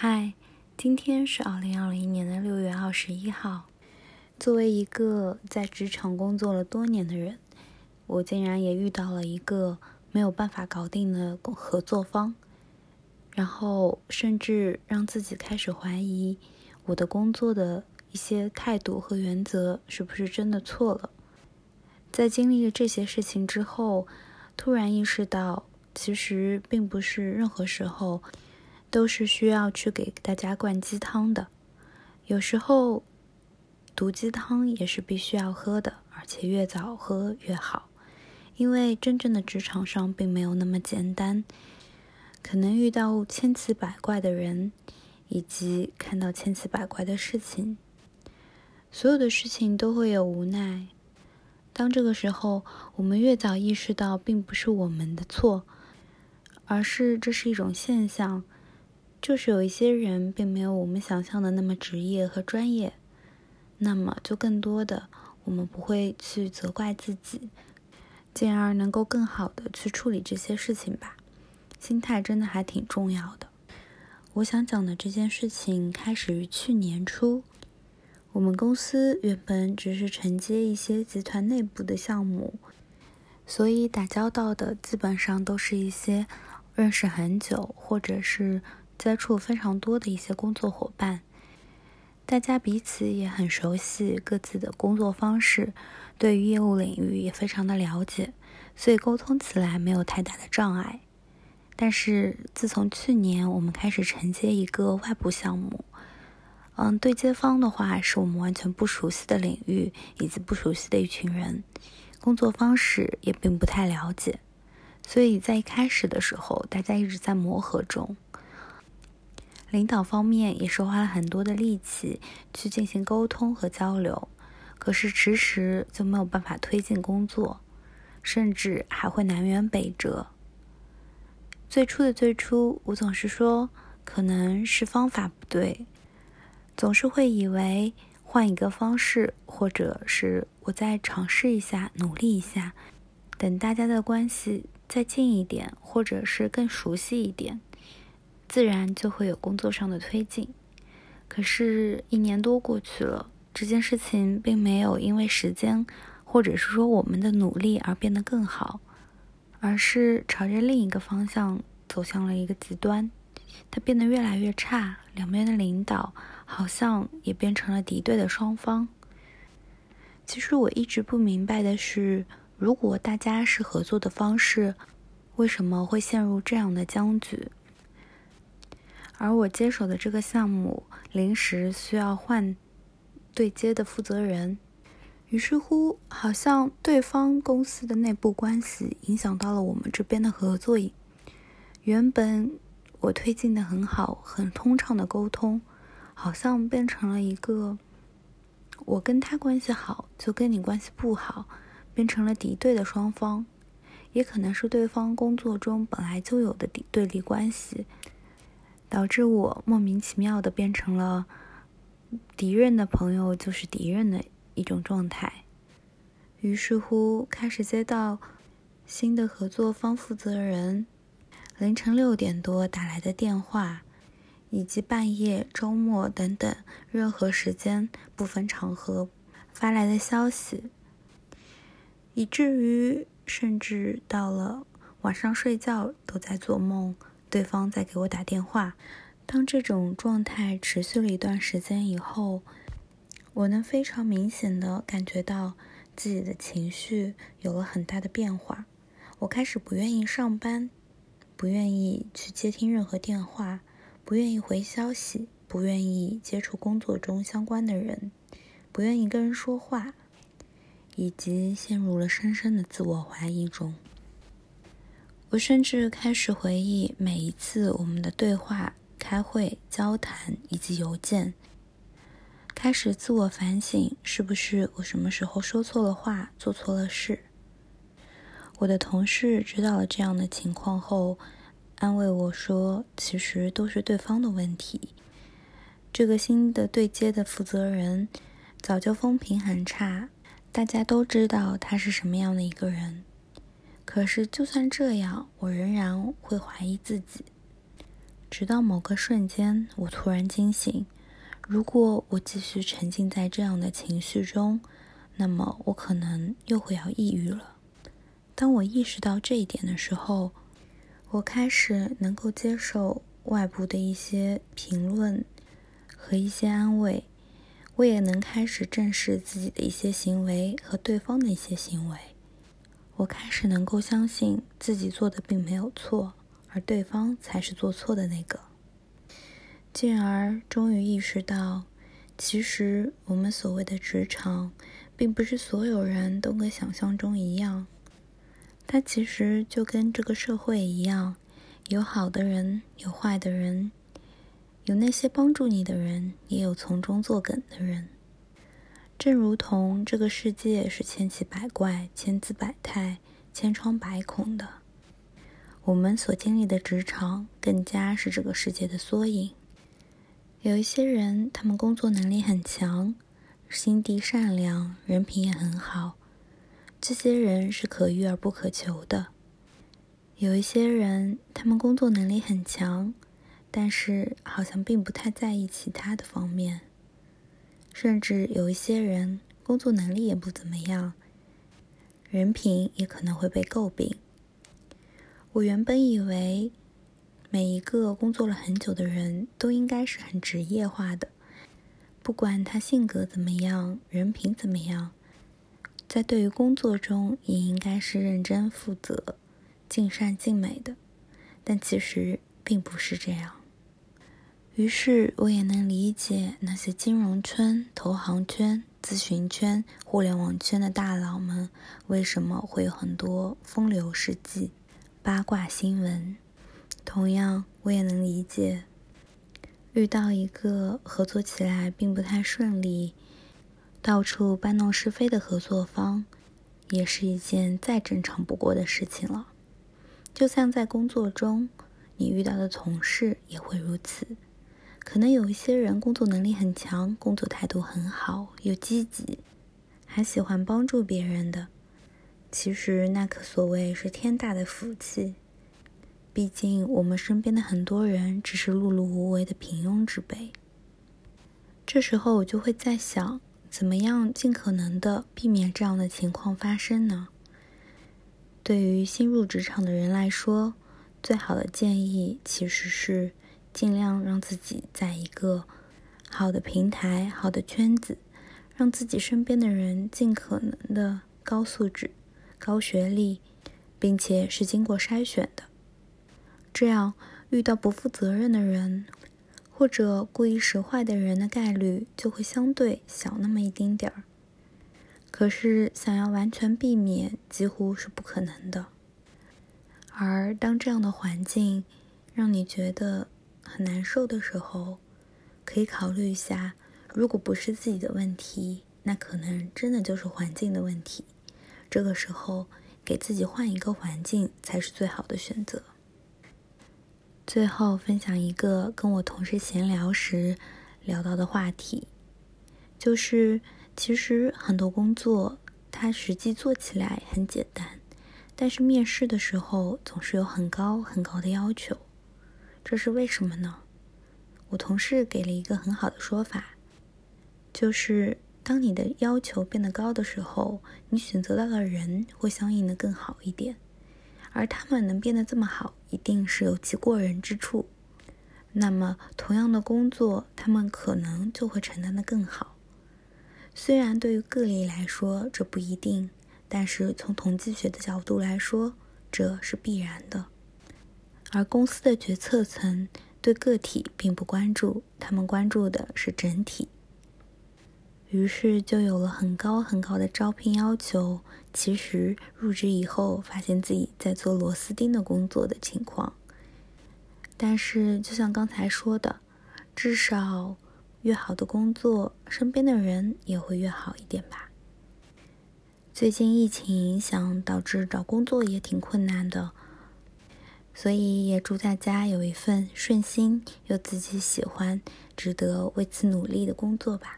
嗨，今天是二零二零年的六月二十一号。作为一个在职场工作了多年的人，我竟然也遇到了一个没有办法搞定的合作方，然后甚至让自己开始怀疑我的工作的一些态度和原则是不是真的错了。在经历了这些事情之后，突然意识到，其实并不是任何时候。都是需要去给大家灌鸡汤的，有时候毒鸡汤也是必须要喝的，而且越早喝越好。因为真正的职场上并没有那么简单，可能遇到千奇百怪的人，以及看到千奇百怪的事情，所有的事情都会有无奈。当这个时候，我们越早意识到并不是我们的错，而是这是一种现象。就是有一些人并没有我们想象的那么职业和专业，那么就更多的我们不会去责怪自己，进而能够更好的去处理这些事情吧。心态真的还挺重要的。我想讲的这件事情开始于去年初，我们公司原本只是承接一些集团内部的项目，所以打交道的基本上都是一些认识很久或者是。接触非常多的一些工作伙伴，大家彼此也很熟悉各自的工作方式，对于业务领域也非常的了解，所以沟通起来没有太大的障碍。但是自从去年我们开始承接一个外部项目，嗯，对接方的话是我们完全不熟悉的领域以及不熟悉的一群人，工作方式也并不太了解，所以在一开始的时候，大家一直在磨合中。领导方面也是花了很多的力气去进行沟通和交流，可是迟迟就没有办法推进工作，甚至还会南辕北辙。最初的最初，我总是说可能是方法不对，总是会以为换一个方式，或者是我再尝试一下，努力一下，等大家的关系再近一点，或者是更熟悉一点。自然就会有工作上的推进，可是，一年多过去了，这件事情并没有因为时间，或者是说我们的努力而变得更好，而是朝着另一个方向走向了一个极端，它变得越来越差，两边的领导好像也变成了敌对的双方。其实我一直不明白的是，如果大家是合作的方式，为什么会陷入这样的僵局？而我接手的这个项目临时需要换对接的负责人，于是乎，好像对方公司的内部关系影响到了我们这边的合作。原本我推进的很好、很通畅的沟通，好像变成了一个我跟他关系好就跟你关系不好，变成了敌对的双方，也可能是对方工作中本来就有的敌对立关系。导致我莫名其妙的变成了敌人的朋友就是敌人的一种状态，于是乎开始接到新的合作方负责人凌晨六点多打来的电话，以及半夜、周末等等任何时间不分场合发来的消息，以至于甚至到了晚上睡觉都在做梦。对方在给我打电话。当这种状态持续了一段时间以后，我能非常明显的感觉到自己的情绪有了很大的变化。我开始不愿意上班，不愿意去接听任何电话，不愿意回消息，不愿意接触工作中相关的人，不愿意跟人说话，以及陷入了深深的自我怀疑中。我甚至开始回忆每一次我们的对话、开会、交谈以及邮件，开始自我反省：是不是我什么时候说错了话、做错了事？我的同事知道了这样的情况后，安慰我说：“其实都是对方的问题。这个新的对接的负责人早就风评很差，大家都知道他是什么样的一个人。”可是，就算这样，我仍然会怀疑自己。直到某个瞬间，我突然惊醒。如果我继续沉浸在这样的情绪中，那么我可能又会要抑郁了。当我意识到这一点的时候，我开始能够接受外部的一些评论和一些安慰，我也能开始正视自己的一些行为和对方的一些行为。我开始能够相信自己做的并没有错，而对方才是做错的那个。进而终于意识到，其实我们所谓的职场，并不是所有人都跟想象中一样。它其实就跟这个社会一样，有好的人，有坏的人，有那些帮助你的人，也有从中作梗的人。正如同这个世界是千奇百怪、千姿百态、千疮百孔的，我们所经历的职场更加是这个世界的缩影。有一些人，他们工作能力很强，心地善良，人品也很好。这些人是可遇而不可求的。有一些人，他们工作能力很强，但是好像并不太在意其他的方面。甚至有一些人，工作能力也不怎么样，人品也可能会被诟病。我原本以为，每一个工作了很久的人都应该是很职业化的，不管他性格怎么样，人品怎么样。在对于工作中，也应该是认真负责、尽善尽美的，但其实并不是这样。于是，我也能理解那些金融圈、投行圈、咨询圈、互联网圈的大佬们为什么会有很多风流事迹、八卦新闻。同样，我也能理解遇到一个合作起来并不太顺利。到处搬弄是非的合作方，也是一件再正常不过的事情了。就像在工作中，你遇到的同事也会如此。可能有一些人工作能力很强，工作态度很好，又积极，还喜欢帮助别人的。其实那可所谓是天大的福气。毕竟我们身边的很多人只是碌碌无为的平庸之辈。这时候我就会在想。怎么样尽可能的避免这样的情况发生呢？对于新入职场的人来说，最好的建议其实是尽量让自己在一个好的平台、好的圈子，让自己身边的人尽可能的高素质、高学历，并且是经过筛选的。这样遇到不负责任的人。或者故意使坏的人的概率就会相对小那么一丁点儿。可是想要完全避免，几乎是不可能的。而当这样的环境让你觉得很难受的时候，可以考虑一下，如果不是自己的问题，那可能真的就是环境的问题。这个时候，给自己换一个环境才是最好的选择。最后分享一个跟我同事闲聊时聊到的话题，就是其实很多工作它实际做起来很简单，但是面试的时候总是有很高很高的要求，这是为什么呢？我同事给了一个很好的说法，就是当你的要求变得高的时候，你选择到的人会相应的更好一点。而他们能变得这么好，一定是有其过人之处。那么，同样的工作，他们可能就会承担的更好。虽然对于个例来说这不一定，但是从统计学的角度来说，这是必然的。而公司的决策层对个体并不关注，他们关注的是整体。于是就有了很高很高的招聘要求。其实入职以后，发现自己在做螺丝钉的工作的情况。但是就像刚才说的，至少越好的工作，身边的人也会越好一点吧。最近疫情影响，导致找工作也挺困难的，所以也祝大家有一份顺心又自己喜欢、值得为此努力的工作吧。